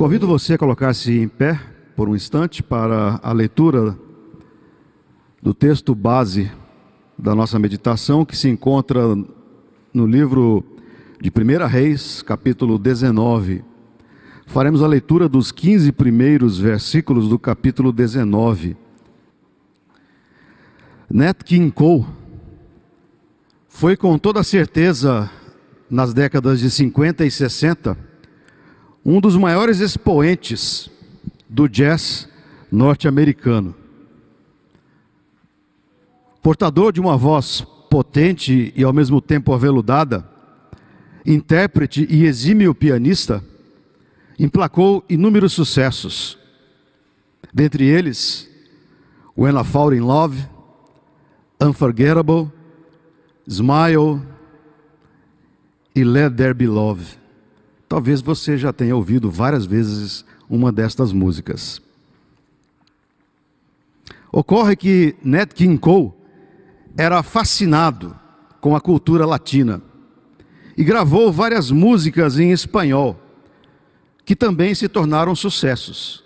Convido você a colocar-se em pé por um instante para a leitura do texto base da nossa meditação, que se encontra no livro de 1 Reis, capítulo 19. Faremos a leitura dos 15 primeiros versículos do capítulo 19. Nat King Cole foi com toda certeza, nas décadas de 50 e 60, um dos maiores expoentes do jazz norte-americano. Portador de uma voz potente e ao mesmo tempo aveludada, intérprete e exímio pianista, emplacou inúmeros sucessos. Dentre eles, When I Fall in Love, Unforgettable, Smile e Let There Be Love. Talvez você já tenha ouvido várias vezes uma destas músicas. Ocorre que Nat King Cole era fascinado com a cultura latina e gravou várias músicas em espanhol que também se tornaram sucessos.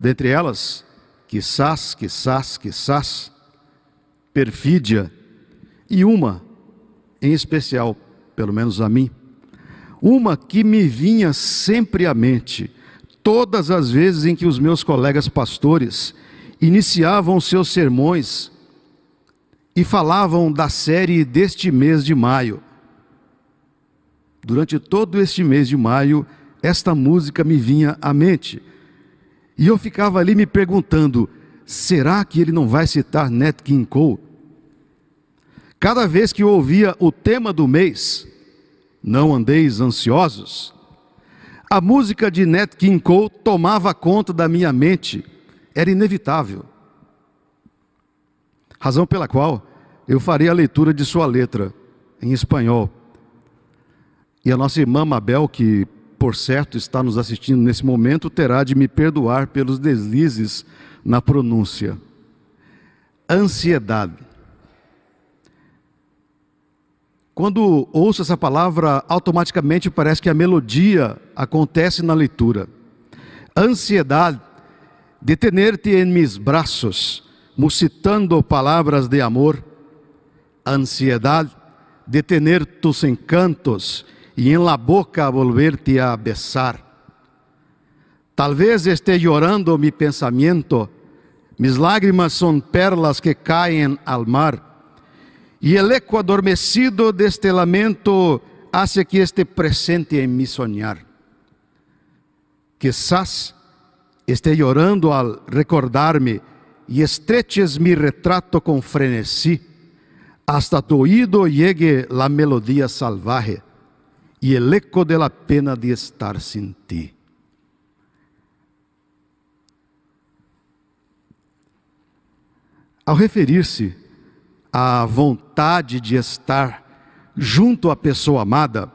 Dentre elas, Quizás, Quizás, Quizás, Perfídia e uma em especial, pelo menos a mim, uma que me vinha sempre à mente, todas as vezes em que os meus colegas pastores iniciavam seus sermões e falavam da série deste mês de maio. Durante todo este mês de maio, esta música me vinha à mente. E eu ficava ali me perguntando: será que ele não vai citar Nat King Cole? Cada vez que eu ouvia o tema do mês, não andeis ansiosos. A música de Nat King Cole tomava conta da minha mente, era inevitável. Razão pela qual eu farei a leitura de sua letra em espanhol. E a nossa irmã Mabel, que por certo está nos assistindo nesse momento, terá de me perdoar pelos deslizes na pronúncia. Ansiedade. Quando ouço essa palavra, automaticamente parece que a melodia acontece na leitura. Ansiedade de tenerte em mis braços, musitando palavras de amor. Ansiedade de tener tus encantos e em la boca volver-te a besar. Talvez esteja llorando mi pensamento, mis lágrimas são perlas que caem al mar e el eco adormecido deste lamento hace que este presente em mi sonhar. Quizás esté llorando al recordarme e estreches mi retrato com frenesí, hasta tu oído llegue la melodía salvaje e el eco de la pena de estar sin ti. Ao referir-se a vontade de estar junto à pessoa amada,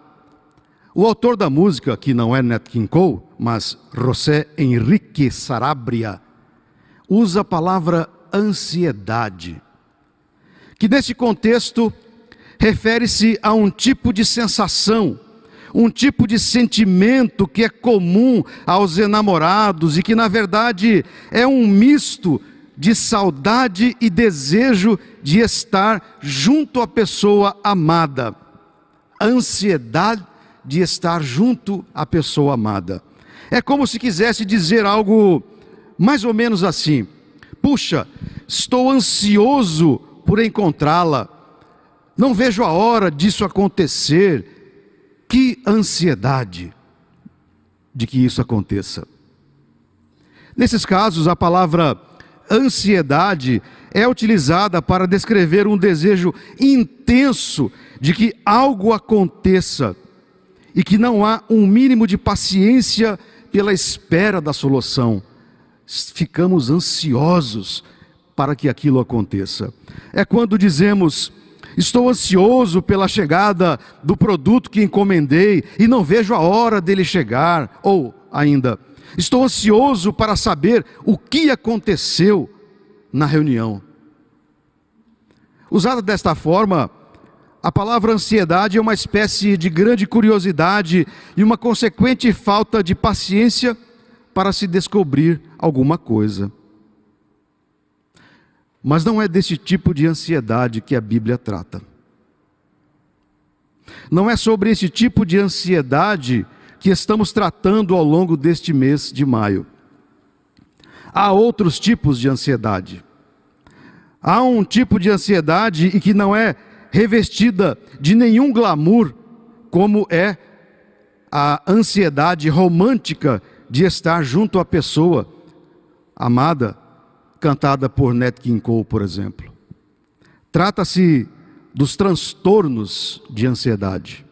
o autor da música, que não é Nat King Cole, mas José Henrique Sarabria, usa a palavra ansiedade, que nesse contexto refere-se a um tipo de sensação, um tipo de sentimento que é comum aos enamorados e que, na verdade, é um misto de saudade e desejo de estar junto à pessoa amada, ansiedade de estar junto à pessoa amada. É como se quisesse dizer algo mais ou menos assim: puxa, estou ansioso por encontrá-la, não vejo a hora disso acontecer. Que ansiedade de que isso aconteça. Nesses casos, a palavra ansiedade é utilizada para descrever um desejo intenso de que algo aconteça e que não há um mínimo de paciência pela espera da solução. Ficamos ansiosos para que aquilo aconteça. É quando dizemos: Estou ansioso pela chegada do produto que encomendei e não vejo a hora dele chegar. Ou ainda, Estou ansioso para saber o que aconteceu na reunião. Usada desta forma, a palavra ansiedade é uma espécie de grande curiosidade e uma consequente falta de paciência para se descobrir alguma coisa. Mas não é desse tipo de ansiedade que a Bíblia trata. Não é sobre esse tipo de ansiedade que estamos tratando ao longo deste mês de maio. Há outros tipos de ansiedade. Há um tipo de ansiedade e que não é revestida de nenhum glamour, como é a ansiedade romântica de estar junto à pessoa amada, cantada por Nat King Cole, por exemplo. Trata-se dos transtornos de ansiedade.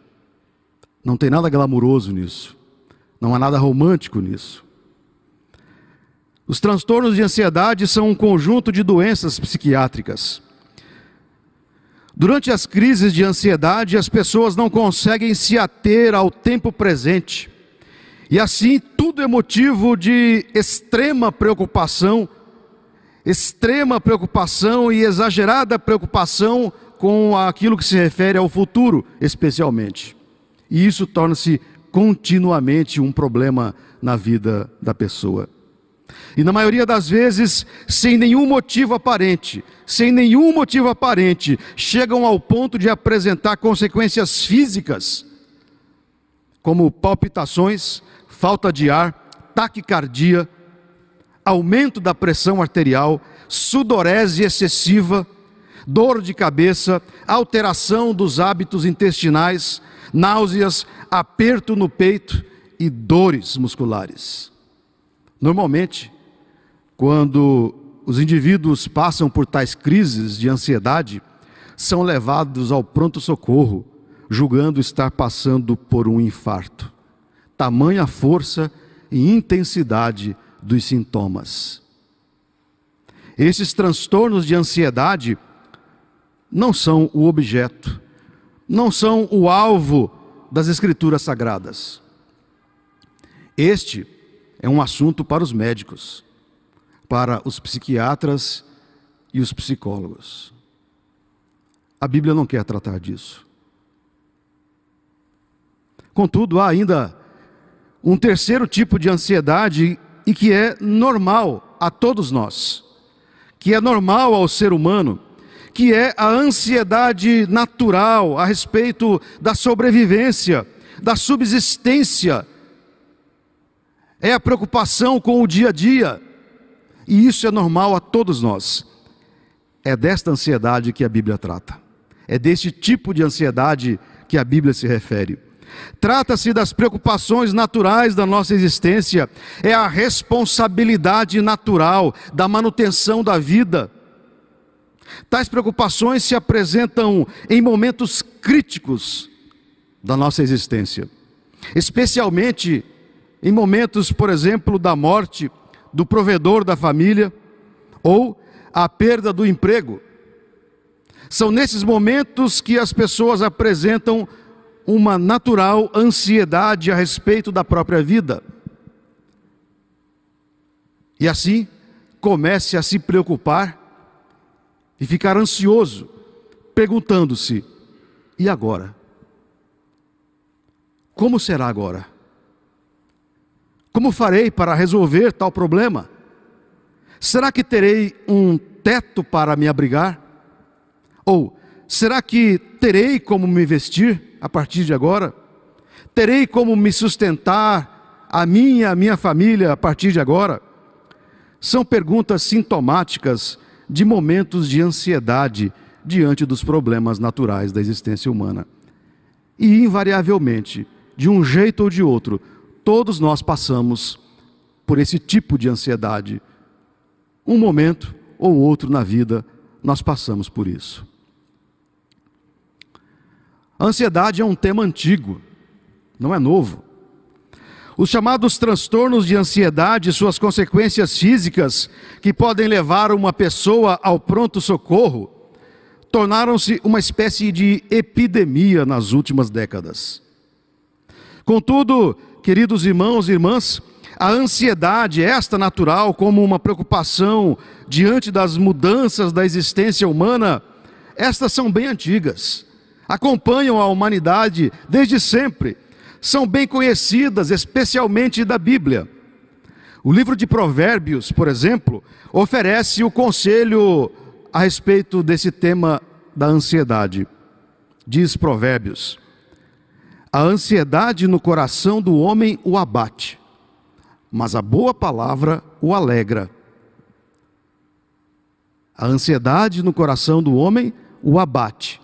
Não tem nada glamuroso nisso. Não há nada romântico nisso. Os transtornos de ansiedade são um conjunto de doenças psiquiátricas. Durante as crises de ansiedade, as pessoas não conseguem se ater ao tempo presente. E assim, tudo é motivo de extrema preocupação, extrema preocupação e exagerada preocupação com aquilo que se refere ao futuro, especialmente. E isso torna-se continuamente um problema na vida da pessoa. E na maioria das vezes, sem nenhum motivo aparente, sem nenhum motivo aparente, chegam ao ponto de apresentar consequências físicas, como palpitações, falta de ar, taquicardia, aumento da pressão arterial, sudorese excessiva, dor de cabeça, alteração dos hábitos intestinais, náuseas, aperto no peito e dores musculares. Normalmente, quando os indivíduos passam por tais crises de ansiedade, são levados ao pronto-socorro, julgando estar passando por um infarto. Tamanha força e intensidade dos sintomas. Esses transtornos de ansiedade não são o objeto, não são o alvo das Escrituras Sagradas. Este é um assunto para os médicos, para os psiquiatras e os psicólogos. A Bíblia não quer tratar disso. Contudo, há ainda um terceiro tipo de ansiedade e que é normal a todos nós, que é normal ao ser humano que é a ansiedade natural a respeito da sobrevivência, da subsistência. É a preocupação com o dia a dia. E isso é normal a todos nós. É desta ansiedade que a Bíblia trata. É deste tipo de ansiedade que a Bíblia se refere. Trata-se das preocupações naturais da nossa existência, é a responsabilidade natural da manutenção da vida Tais preocupações se apresentam em momentos críticos da nossa existência, especialmente em momentos, por exemplo, da morte do provedor da família ou a perda do emprego. São nesses momentos que as pessoas apresentam uma natural ansiedade a respeito da própria vida. E assim, comece a se preocupar e ficar ansioso, perguntando-se: e agora? Como será agora? Como farei para resolver tal problema? Será que terei um teto para me abrigar? Ou será que terei como me vestir a partir de agora? Terei como me sustentar a mim e a minha família a partir de agora? São perguntas sintomáticas de momentos de ansiedade diante dos problemas naturais da existência humana. E, invariavelmente, de um jeito ou de outro, todos nós passamos por esse tipo de ansiedade. Um momento ou outro na vida, nós passamos por isso. A ansiedade é um tema antigo, não é novo. Os chamados transtornos de ansiedade e suas consequências físicas, que podem levar uma pessoa ao pronto-socorro, tornaram-se uma espécie de epidemia nas últimas décadas. Contudo, queridos irmãos e irmãs, a ansiedade, esta natural, como uma preocupação diante das mudanças da existência humana, estas são bem antigas. acompanham a humanidade desde sempre, são bem conhecidas, especialmente da Bíblia. O livro de Provérbios, por exemplo, oferece o conselho a respeito desse tema da ansiedade. Diz Provérbios: A ansiedade no coração do homem o abate, mas a boa palavra o alegra. A ansiedade no coração do homem o abate,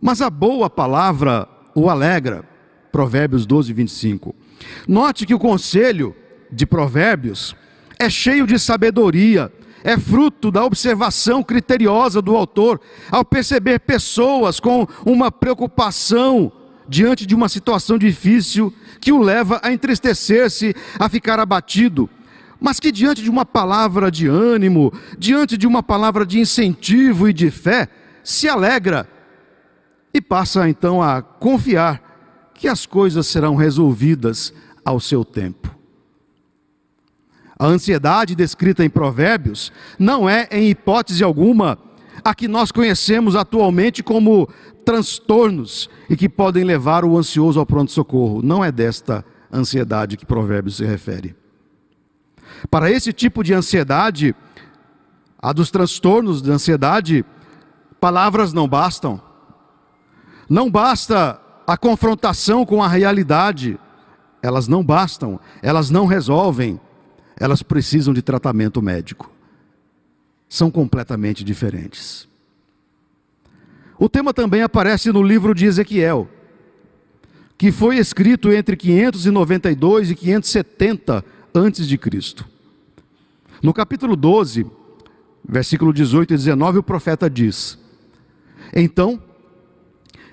mas a boa palavra o alegra. Provérbios 12, 25. Note que o conselho de Provérbios é cheio de sabedoria, é fruto da observação criteriosa do autor ao perceber pessoas com uma preocupação diante de uma situação difícil que o leva a entristecer-se, a ficar abatido, mas que diante de uma palavra de ânimo, diante de uma palavra de incentivo e de fé, se alegra e passa então a confiar que as coisas serão resolvidas ao seu tempo. A ansiedade descrita em Provérbios não é, em hipótese alguma, a que nós conhecemos atualmente como transtornos e que podem levar o ansioso ao pronto-socorro. Não é desta ansiedade que Provérbios se refere. Para esse tipo de ansiedade, a dos transtornos de ansiedade, palavras não bastam. Não basta a confrontação com a realidade, elas não bastam, elas não resolvem elas precisam de tratamento médico. São completamente diferentes. O tema também aparece no livro de Ezequiel, que foi escrito entre 592 e 570 antes de Cristo. No capítulo 12, versículo 18 e 19, o profeta diz: Então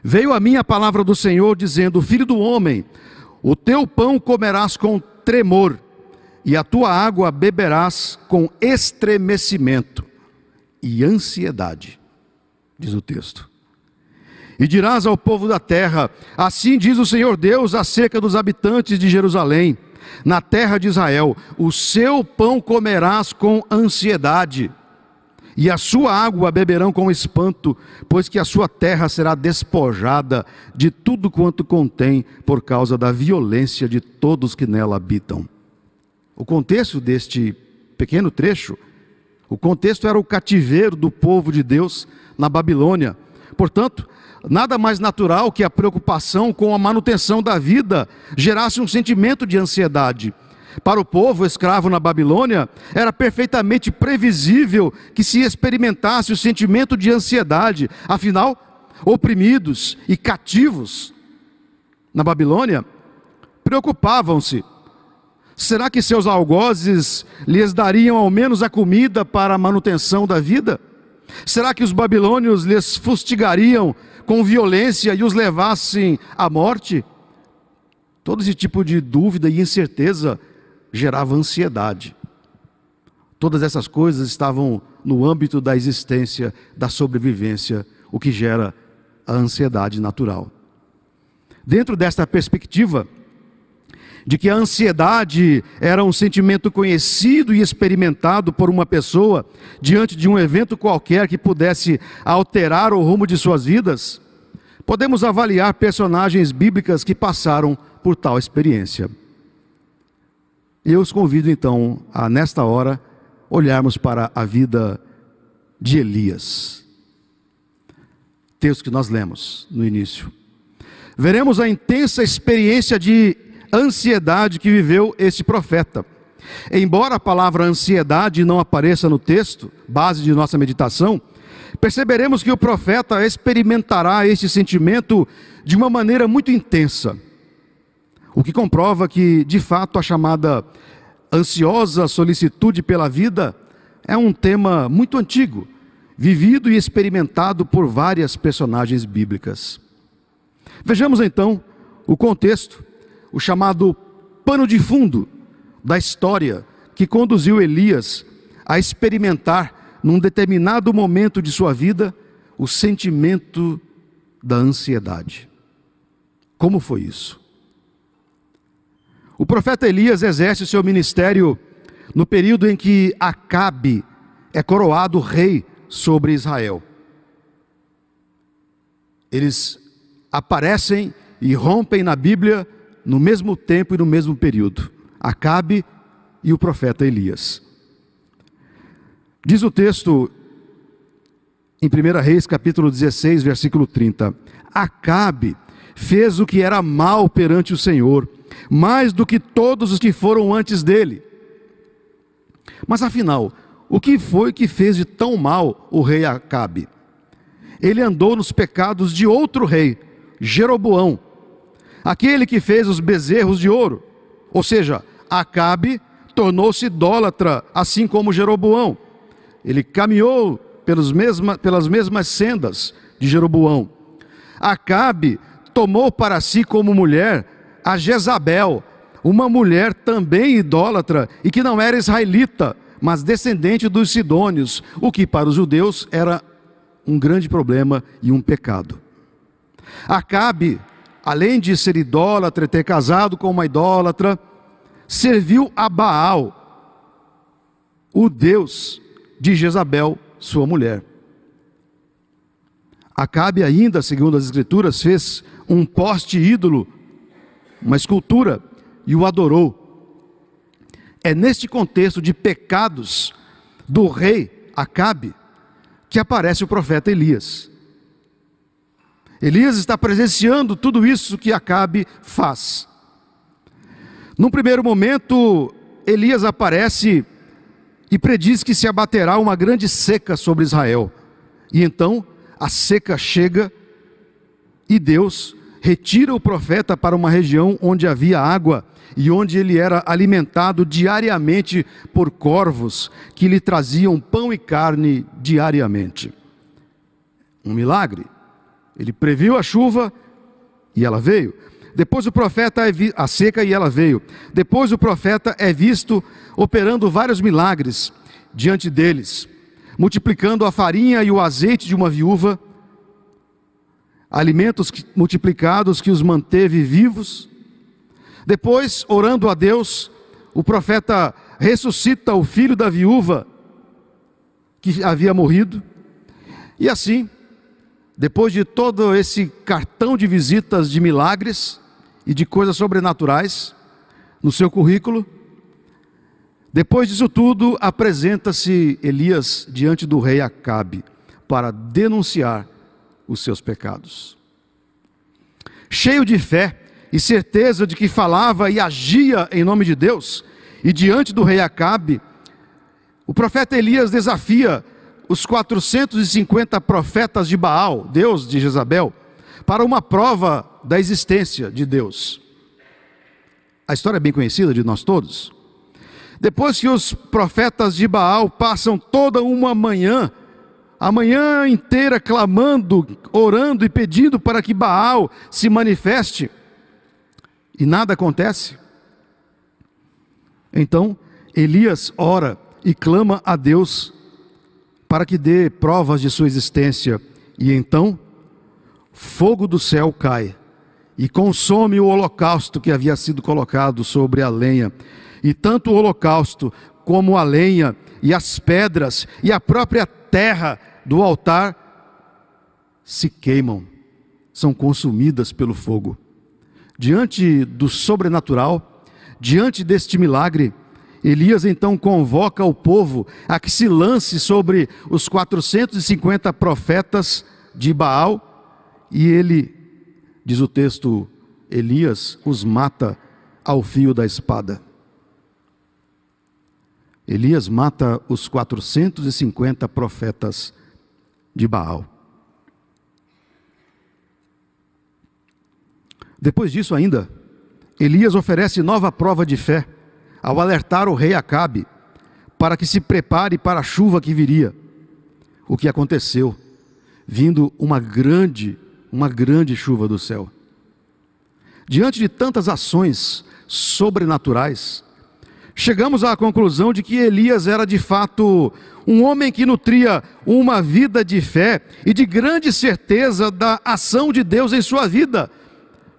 veio a mim a palavra do Senhor dizendo: Filho do homem, o teu pão comerás com tremor e a tua água beberás com estremecimento e ansiedade, diz o texto. E dirás ao povo da terra: Assim diz o Senhor Deus acerca dos habitantes de Jerusalém, na terra de Israel: O seu pão comerás com ansiedade, e a sua água beberão com espanto, pois que a sua terra será despojada de tudo quanto contém, por causa da violência de todos que nela habitam. O contexto deste pequeno trecho, o contexto era o cativeiro do povo de Deus na Babilônia. Portanto, nada mais natural que a preocupação com a manutenção da vida gerasse um sentimento de ansiedade. Para o povo escravo na Babilônia, era perfeitamente previsível que se experimentasse o sentimento de ansiedade, afinal, oprimidos e cativos na Babilônia, preocupavam-se Será que seus algozes lhes dariam ao menos a comida para a manutenção da vida? Será que os babilônios lhes fustigariam com violência e os levassem à morte? Todo esse tipo de dúvida e incerteza gerava ansiedade. Todas essas coisas estavam no âmbito da existência, da sobrevivência, o que gera a ansiedade natural. Dentro desta perspectiva, de que a ansiedade era um sentimento conhecido e experimentado por uma pessoa diante de um evento qualquer que pudesse alterar o rumo de suas vidas, podemos avaliar personagens bíblicas que passaram por tal experiência. Eu os convido então a, nesta hora, olharmos para a vida de Elias. Texto que nós lemos no início. Veremos a intensa experiência de ansiedade que viveu este profeta. Embora a palavra ansiedade não apareça no texto, base de nossa meditação, perceberemos que o profeta experimentará este sentimento de uma maneira muito intensa. O que comprova que, de fato, a chamada ansiosa solicitude pela vida é um tema muito antigo, vivido e experimentado por várias personagens bíblicas. Vejamos então o contexto o chamado pano de fundo da história que conduziu Elias a experimentar, num determinado momento de sua vida, o sentimento da ansiedade. Como foi isso? O profeta Elias exerce o seu ministério no período em que Acabe é coroado rei sobre Israel. eles aparecem e rompem na Bíblia no mesmo tempo e no mesmo período: Acabe e o profeta Elias. Diz o texto em 1 Reis, capítulo 16, versículo 30: Acabe fez o que era mal perante o Senhor, mais do que todos os que foram antes dele. Mas afinal, o que foi que fez de tão mal o rei Acabe? Ele andou nos pecados de outro rei, Jeroboão, aquele que fez os bezerros de ouro. Ou seja, Acabe tornou-se idólatra, assim como Jeroboão. Ele caminhou pelas mesmas, pelas mesmas sendas de Jeroboão. Acabe tomou para si como mulher a Jezabel, uma mulher também idólatra e que não era israelita, mas descendente dos sidônios, o que para os judeus era um grande problema e um pecado. Acabe, além de ser idólatra, ter casado com uma idólatra, serviu a Baal, o Deus de Jezabel, sua mulher. Acabe ainda, segundo as escrituras, fez um poste ídolo, uma escultura, e o adorou. É neste contexto de pecados do rei Acabe que aparece o profeta Elias. Elias está presenciando tudo isso que Acabe faz. Num primeiro momento, Elias aparece e prediz que se abaterá uma grande seca sobre Israel. E então a seca chega e Deus retira o profeta para uma região onde havia água e onde ele era alimentado diariamente por corvos que lhe traziam pão e carne diariamente. Um milagre. Ele previu a chuva e ela veio. Depois o profeta é vi... a seca e ela veio. Depois o profeta é visto operando vários milagres diante deles, multiplicando a farinha e o azeite de uma viúva, alimentos multiplicados que os manteve vivos. Depois, orando a Deus, o profeta ressuscita o filho da viúva que havia morrido. E assim, depois de todo esse cartão de visitas de milagres e de coisas sobrenaturais no seu currículo, depois disso tudo, apresenta-se Elias diante do rei Acabe para denunciar os seus pecados. Cheio de fé, e certeza de que falava e agia em nome de Deus, e diante do rei Acabe, o profeta Elias desafia os 450 profetas de Baal, Deus de Jezabel, para uma prova da existência de Deus. A história é bem conhecida de nós todos. Depois que os profetas de Baal passam toda uma manhã, a manhã inteira clamando, orando e pedindo para que Baal se manifeste, e nada acontece. Então Elias ora e clama a Deus para que dê provas de sua existência, e então fogo do céu cai e consome o holocausto que havia sido colocado sobre a lenha. E tanto o holocausto como a lenha e as pedras e a própria terra do altar se queimam, são consumidas pelo fogo. Diante do sobrenatural, diante deste milagre, Elias então convoca o povo a que se lance sobre os 450 profetas de Baal, e ele, diz o texto, Elias os mata ao fio da espada. Elias mata os 450 profetas de Baal. Depois disso, ainda, Elias oferece nova prova de fé ao alertar o rei Acabe para que se prepare para a chuva que viria. O que aconteceu? Vindo uma grande, uma grande chuva do céu. Diante de tantas ações sobrenaturais, chegamos à conclusão de que Elias era de fato um homem que nutria uma vida de fé e de grande certeza da ação de Deus em sua vida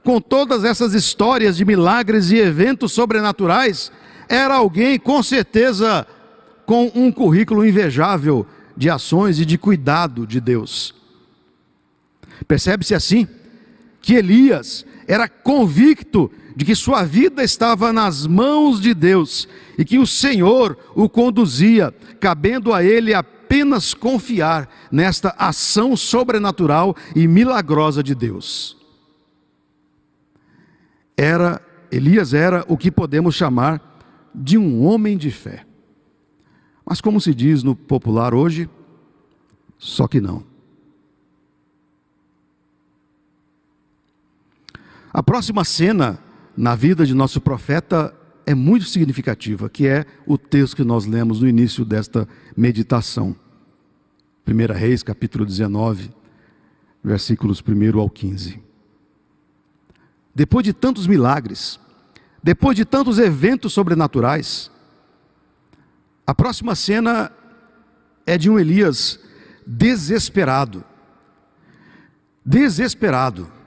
com todas essas histórias de milagres e eventos sobrenaturais, era alguém com certeza com um currículo invejável de ações e de cuidado de Deus. Percebe-se assim que Elias era convicto de que sua vida estava nas mãos de Deus e que o Senhor o conduzia, cabendo a ele apenas confiar nesta ação sobrenatural e milagrosa de Deus. Era Elias era o que podemos chamar de um homem de fé. Mas como se diz no popular hoje, só que não. A próxima cena na vida de nosso profeta é muito significativa, que é o texto que nós lemos no início desta meditação. 1 Reis, capítulo 19, versículos 1 ao 15. Depois de tantos milagres, depois de tantos eventos sobrenaturais, a próxima cena é de um Elias desesperado. Desesperado.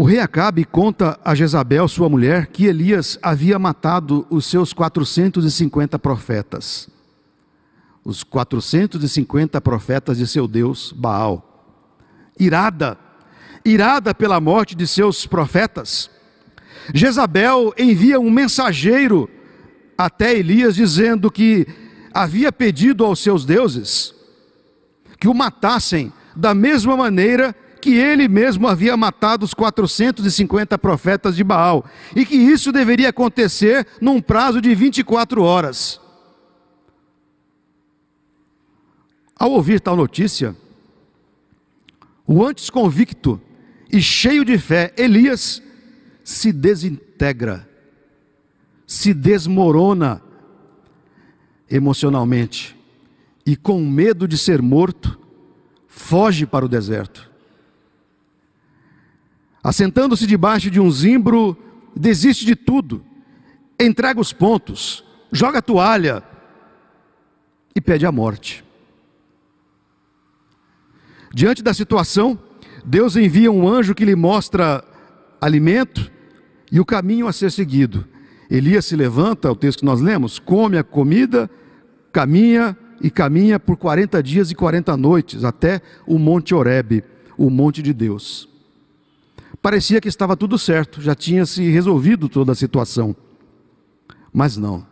O rei Acabe conta a Jezabel, sua mulher, que Elias havia matado os seus 450 profetas. Os 450 profetas de seu Deus, Baal. Irada, irada pela morte de seus profetas, Jezabel envia um mensageiro até Elias dizendo que havia pedido aos seus deuses que o matassem da mesma maneira que ele mesmo havia matado os 450 profetas de Baal, e que isso deveria acontecer num prazo de 24 horas. Ao ouvir tal notícia, o antes convicto e cheio de fé, Elias, se desintegra, se desmorona emocionalmente e, com medo de ser morto, foge para o deserto. Assentando-se debaixo de um zimbro, desiste de tudo, entrega os pontos, joga a toalha e pede a morte. Diante da situação, Deus envia um anjo que lhe mostra alimento e o caminho a ser seguido. Elias se levanta, o texto que nós lemos, come a comida, caminha e caminha por 40 dias e 40 noites até o Monte Horebe, o monte de Deus. Parecia que estava tudo certo, já tinha se resolvido toda a situação. Mas não.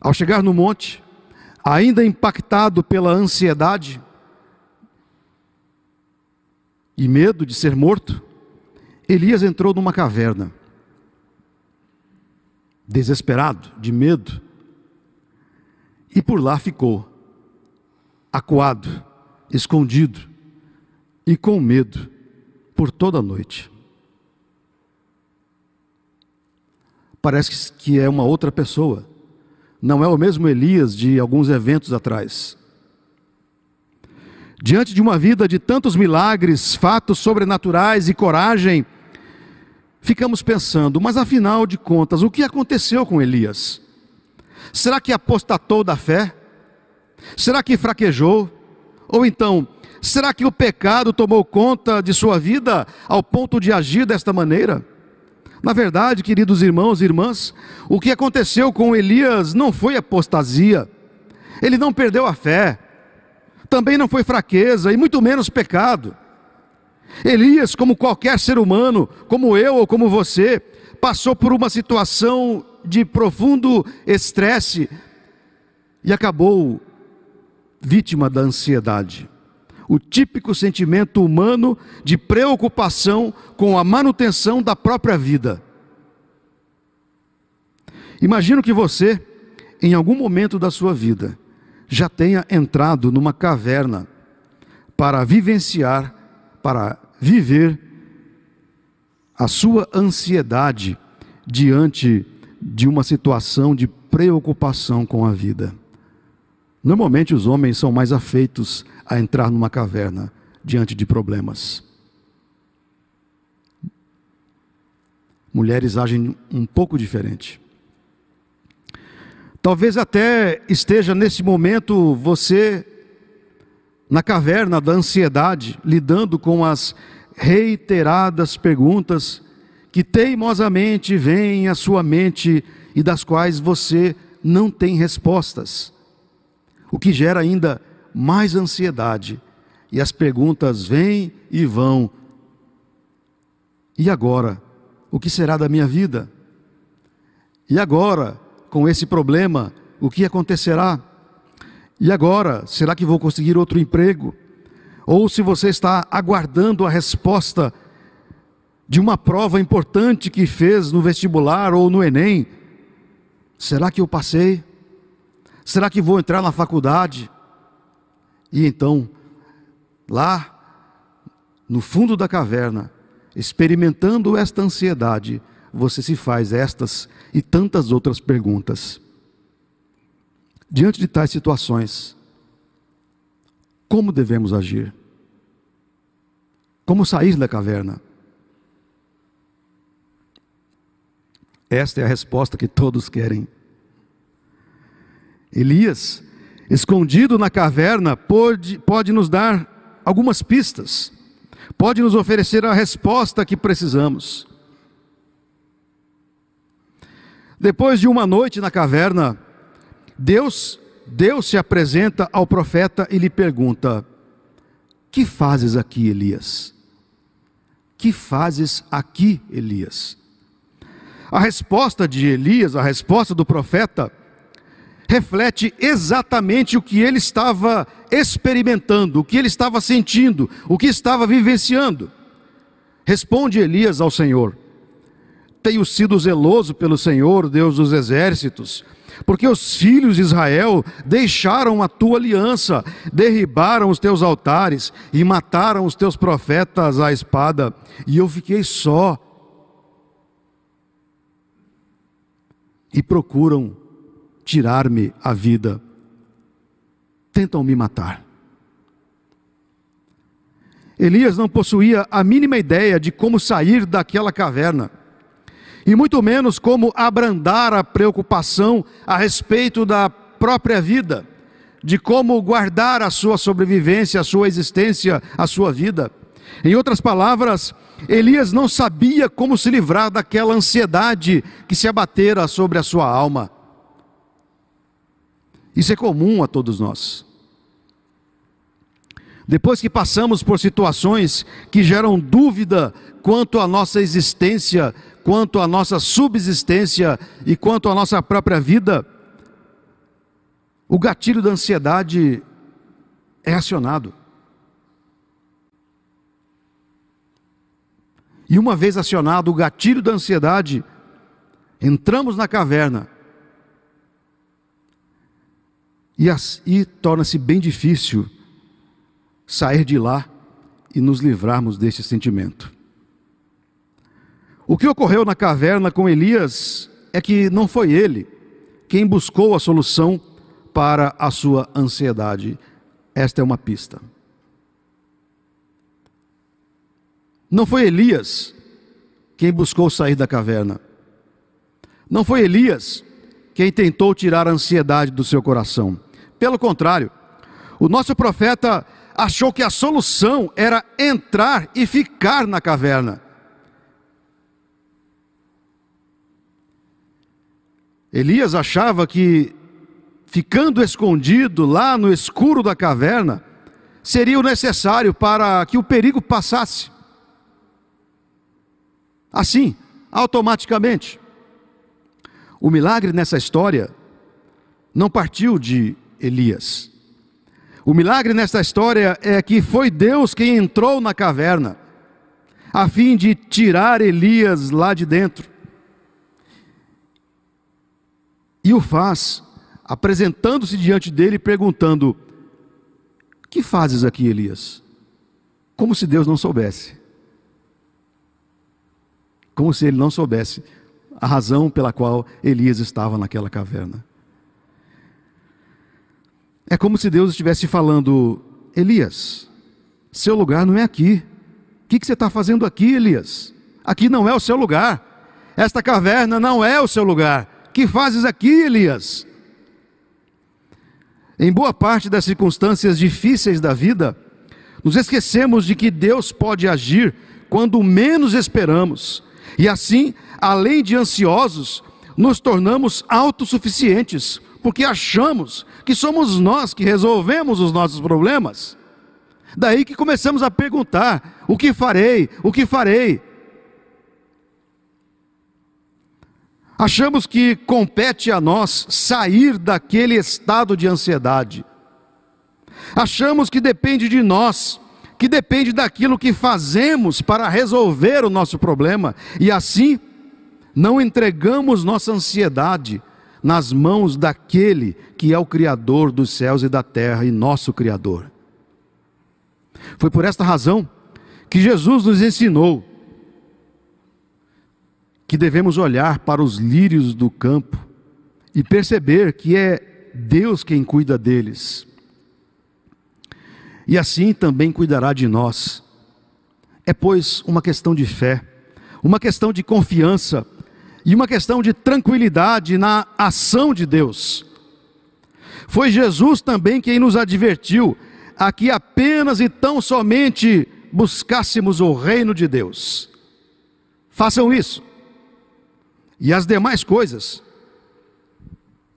Ao chegar no monte, ainda impactado pela ansiedade e medo de ser morto, Elias entrou numa caverna, desesperado, de medo, e por lá ficou, acuado, escondido e com medo por toda a noite. Parece que é uma outra pessoa. Não é o mesmo Elias de alguns eventos atrás. Diante de uma vida de tantos milagres, fatos sobrenaturais e coragem, ficamos pensando, mas afinal de contas, o que aconteceu com Elias? Será que apostatou da fé? Será que fraquejou? Ou então, Será que o pecado tomou conta de sua vida ao ponto de agir desta maneira? Na verdade, queridos irmãos e irmãs, o que aconteceu com Elias não foi apostasia, ele não perdeu a fé, também não foi fraqueza e muito menos pecado. Elias, como qualquer ser humano, como eu ou como você, passou por uma situação de profundo estresse e acabou vítima da ansiedade o típico sentimento humano de preocupação com a manutenção da própria vida. Imagino que você, em algum momento da sua vida, já tenha entrado numa caverna para vivenciar, para viver a sua ansiedade diante de uma situação de preocupação com a vida. Normalmente os homens são mais afeitos a entrar numa caverna diante de problemas. Mulheres agem um pouco diferente. Talvez até esteja nesse momento você na caverna da ansiedade, lidando com as reiteradas perguntas que teimosamente vêm à sua mente e das quais você não tem respostas. o que gera ainda mais ansiedade. E as perguntas vêm e vão. E agora? O que será da minha vida? E agora, com esse problema, o que acontecerá? E agora, será que vou conseguir outro emprego? Ou se você está aguardando a resposta de uma prova importante que fez no vestibular ou no Enem, será que eu passei? Será que vou entrar na faculdade? E então, lá no fundo da caverna, experimentando esta ansiedade, você se faz estas e tantas outras perguntas. Diante de tais situações, como devemos agir? Como sair da caverna? Esta é a resposta que todos querem. Elias, escondido na caverna, pode, pode nos dar algumas pistas, pode nos oferecer a resposta que precisamos. Depois de uma noite na caverna, Deus, Deus se apresenta ao profeta e lhe pergunta: Que fazes aqui, Elias? Que fazes aqui, Elias? A resposta de Elias, a resposta do profeta, reflete exatamente o que ele estava experimentando, o que ele estava sentindo, o que estava vivenciando. Responde Elias ao Senhor: tenho sido zeloso pelo Senhor, Deus dos exércitos, porque os filhos de Israel deixaram a tua aliança, derribaram os teus altares e mataram os teus profetas à espada, e eu fiquei só. E procuram tirar-me a vida, tentam me matar. Elias não possuía a mínima ideia de como sair daquela caverna e muito menos como abrandar a preocupação a respeito da própria vida, de como guardar a sua sobrevivência, a sua existência, a sua vida. Em outras palavras, Elias não sabia como se livrar daquela ansiedade que se abatera sobre a sua alma. Isso é comum a todos nós. Depois que passamos por situações que geram dúvida quanto à nossa existência, quanto à nossa subsistência e quanto à nossa própria vida, o gatilho da ansiedade é acionado. E uma vez acionado o gatilho da ansiedade, entramos na caverna e, torna-se bem difícil sair de lá e nos livrarmos deste sentimento. O que ocorreu na caverna com Elias é que não foi ele quem buscou a solução para a sua ansiedade. Esta é uma pista. Não foi Elias quem buscou sair da caverna. Não foi Elias quem tentou tirar a ansiedade do seu coração. Pelo contrário, o nosso profeta achou que a solução era entrar e ficar na caverna. Elias achava que, ficando escondido lá no escuro da caverna, seria o necessário para que o perigo passasse. Assim, automaticamente. O milagre nessa história não partiu de Elias. O milagre nessa história é que foi Deus quem entrou na caverna, a fim de tirar Elias lá de dentro e o faz apresentando-se diante dele e perguntando: Que fazes aqui, Elias? Como se Deus não soubesse. Como se ele não soubesse a razão pela qual Elias estava naquela caverna. É como se Deus estivesse falando: Elias, seu lugar não é aqui. O que, que você está fazendo aqui, Elias? Aqui não é o seu lugar. Esta caverna não é o seu lugar. Que fazes aqui, Elias? Em boa parte das circunstâncias difíceis da vida, nos esquecemos de que Deus pode agir quando menos esperamos, e assim, além de ansiosos, nos tornamos autossuficientes, porque achamos que somos nós que resolvemos os nossos problemas. Daí que começamos a perguntar: o que farei? O que farei? Achamos que compete a nós sair daquele estado de ansiedade. Achamos que depende de nós, que depende daquilo que fazemos para resolver o nosso problema, e assim não entregamos nossa ansiedade nas mãos daquele que é o Criador dos céus e da terra e nosso Criador. Foi por esta razão que Jesus nos ensinou que devemos olhar para os lírios do campo e perceber que é Deus quem cuida deles. E assim também cuidará de nós. É, pois, uma questão de fé, uma questão de confiança e uma questão de tranquilidade na ação de Deus. Foi Jesus também quem nos advertiu a que apenas e tão somente buscássemos o reino de Deus. Façam isso. E as demais coisas,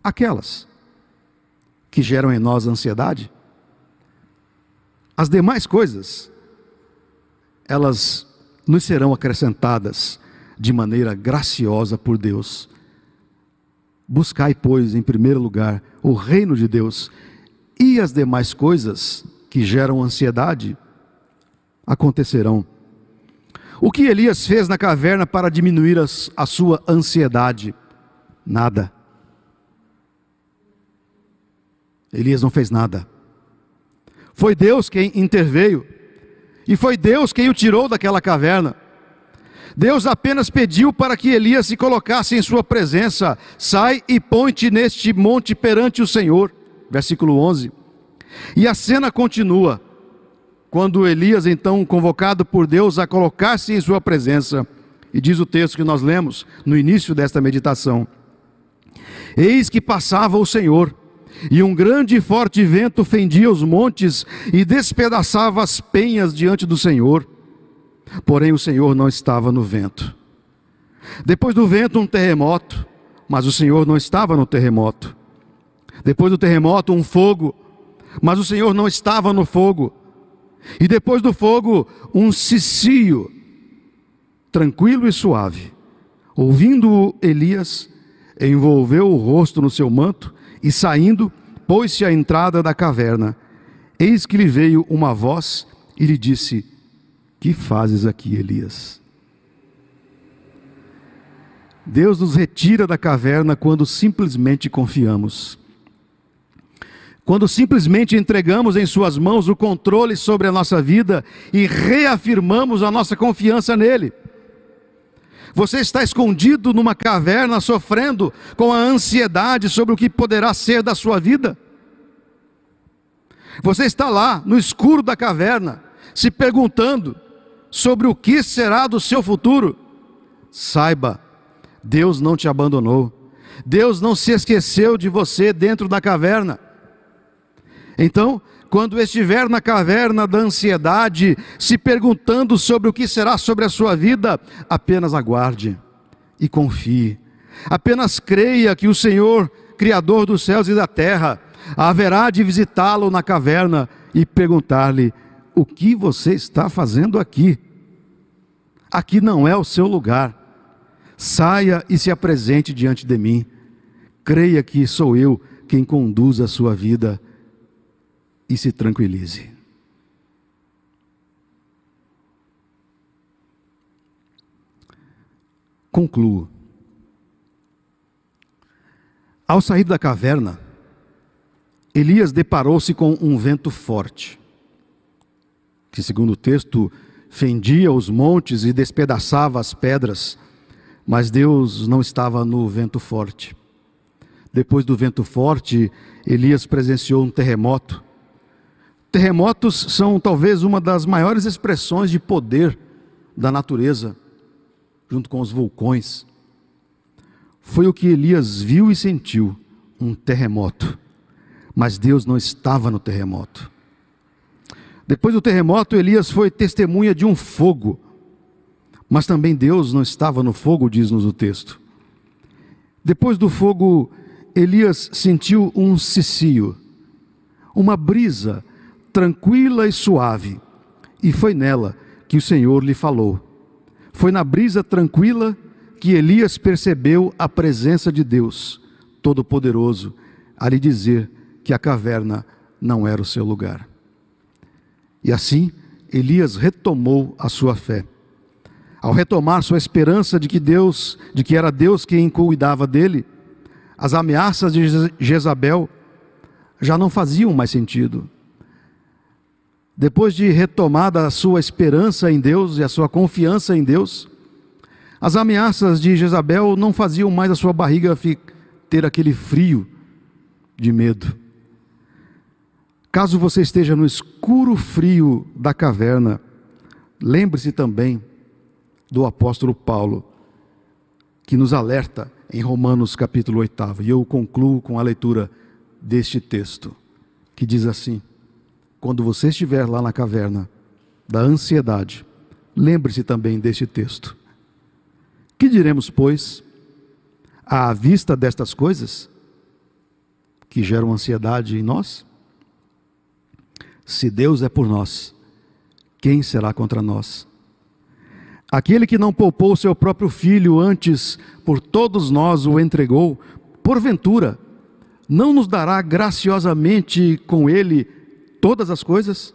aquelas que geram em nós ansiedade, as demais coisas, elas nos serão acrescentadas de maneira graciosa por Deus. Buscai, pois, em primeiro lugar, o reino de Deus, e as demais coisas que geram ansiedade acontecerão o que Elias fez na caverna para diminuir as, a sua ansiedade? Nada. Elias não fez nada. Foi Deus quem interveio. E foi Deus quem o tirou daquela caverna. Deus apenas pediu para que Elias se colocasse em sua presença. Sai e ponte neste monte perante o Senhor. Versículo 11. E a cena continua quando Elias, então convocado por Deus a colocar-se em sua presença, e diz o texto que nós lemos no início desta meditação: Eis que passava o Senhor, e um grande e forte vento fendia os montes e despedaçava as penhas diante do Senhor. Porém, o Senhor não estava no vento. Depois do vento, um terremoto, mas o Senhor não estava no terremoto. Depois do terremoto, um fogo, mas o Senhor não estava no fogo. E depois do fogo, um cicio, tranquilo e suave. Ouvindo Elias, envolveu o rosto no seu manto e saindo, pôs-se à entrada da caverna. Eis que lhe veio uma voz e lhe disse: Que fazes aqui, Elias? Deus nos retira da caverna quando simplesmente confiamos. Quando simplesmente entregamos em Suas mãos o controle sobre a nossa vida e reafirmamos a nossa confiança nele. Você está escondido numa caverna sofrendo com a ansiedade sobre o que poderá ser da sua vida? Você está lá no escuro da caverna, se perguntando sobre o que será do seu futuro? Saiba, Deus não te abandonou. Deus não se esqueceu de você dentro da caverna. Então, quando estiver na caverna da ansiedade, se perguntando sobre o que será sobre a sua vida, apenas aguarde e confie. Apenas creia que o Senhor, Criador dos céus e da terra, haverá de visitá-lo na caverna e perguntar-lhe: O que você está fazendo aqui? Aqui não é o seu lugar. Saia e se apresente diante de mim. Creia que sou eu quem conduz a sua vida e se tranquilize. Concluo. Ao sair da caverna, Elias deparou-se com um vento forte, que, segundo o texto, fendia os montes e despedaçava as pedras, mas Deus não estava no vento forte. Depois do vento forte, Elias presenciou um terremoto Terremotos são talvez uma das maiores expressões de poder da natureza, junto com os vulcões. Foi o que Elias viu e sentiu: um terremoto. Mas Deus não estava no terremoto. Depois do terremoto, Elias foi testemunha de um fogo. Mas também Deus não estava no fogo, diz-nos o texto. Depois do fogo, Elias sentiu um cicio, uma brisa tranquila e suave, e foi nela que o Senhor lhe falou. Foi na brisa tranquila que Elias percebeu a presença de Deus Todo-Poderoso a lhe dizer que a caverna não era o seu lugar. E assim, Elias retomou a sua fé. Ao retomar sua esperança de que Deus, de que era Deus quem cuidava dele, as ameaças de Jezabel já não faziam mais sentido. Depois de retomada a sua esperança em Deus e a sua confiança em Deus, as ameaças de Jezabel não faziam mais a sua barriga ter aquele frio de medo. Caso você esteja no escuro frio da caverna, lembre-se também do apóstolo Paulo, que nos alerta em Romanos capítulo 8. E eu concluo com a leitura deste texto, que diz assim: Quando você estiver lá na caverna da ansiedade, lembre-se também deste texto. Que diremos, pois, à vista destas coisas que geram ansiedade em nós? Se Deus é por nós, quem será contra nós? Aquele que não poupou seu próprio filho, antes por todos nós o entregou, porventura, não nos dará graciosamente com ele todas as coisas?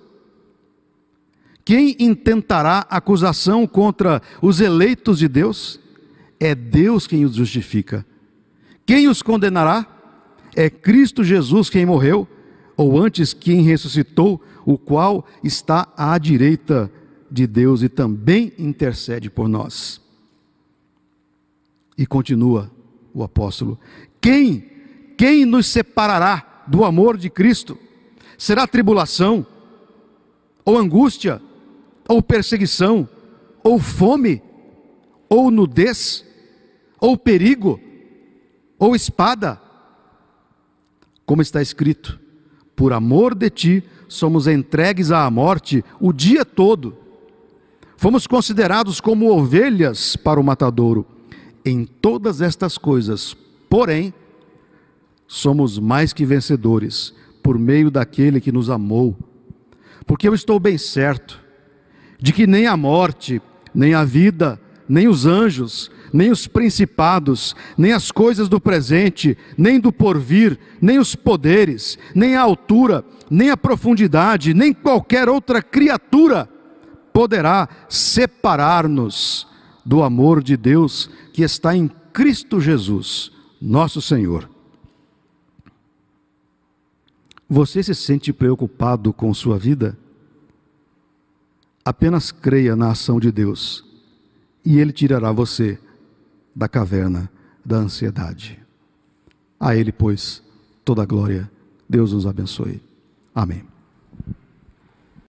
Quem intentará acusação contra os eleitos de Deus? É Deus quem os justifica. Quem os condenará? É Cristo Jesus quem morreu, ou antes quem ressuscitou, o qual está à direita de Deus e também intercede por nós. E continua o apóstolo: Quem, quem nos separará do amor de Cristo? Será tribulação, ou angústia, ou perseguição, ou fome, ou nudez, ou perigo, ou espada? Como está escrito: Por amor de ti somos entregues à morte o dia todo Fomos considerados como ovelhas para o matadouro. Em todas estas coisas, porém, somos mais que vencedores por meio daquele que nos amou. Porque eu estou bem certo de que nem a morte, nem a vida, nem os anjos, nem os principados, nem as coisas do presente, nem do porvir, nem os poderes, nem a altura, nem a profundidade, nem qualquer outra criatura poderá separar-nos do amor de Deus que está em Cristo Jesus, nosso Senhor. Você se sente preocupado com sua vida? Apenas creia na ação de Deus e Ele tirará você da caverna da ansiedade. A Ele, pois, toda a glória. Deus nos abençoe. Amém.